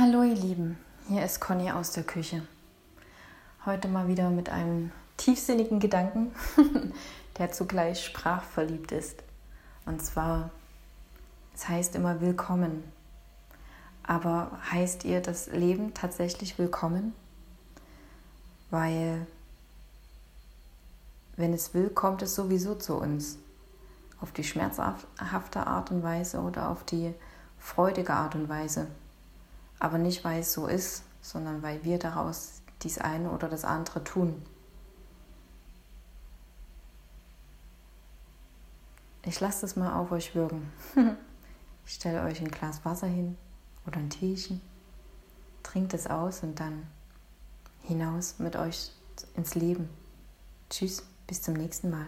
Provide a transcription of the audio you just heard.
Hallo ihr Lieben, hier ist Conny aus der Küche. Heute mal wieder mit einem tiefsinnigen Gedanken, der zugleich sprachverliebt ist. Und zwar, es heißt immer willkommen. Aber heißt ihr das Leben tatsächlich willkommen? Weil wenn es will, kommt es sowieso zu uns. Auf die schmerzhafte Art und Weise oder auf die freudige Art und Weise aber nicht weil es so ist, sondern weil wir daraus dies eine oder das andere tun. Ich lasse das mal auf euch wirken. ich stelle euch ein Glas Wasser hin oder ein Teechen, trinkt es aus und dann hinaus mit euch ins Leben. Tschüss, bis zum nächsten Mal.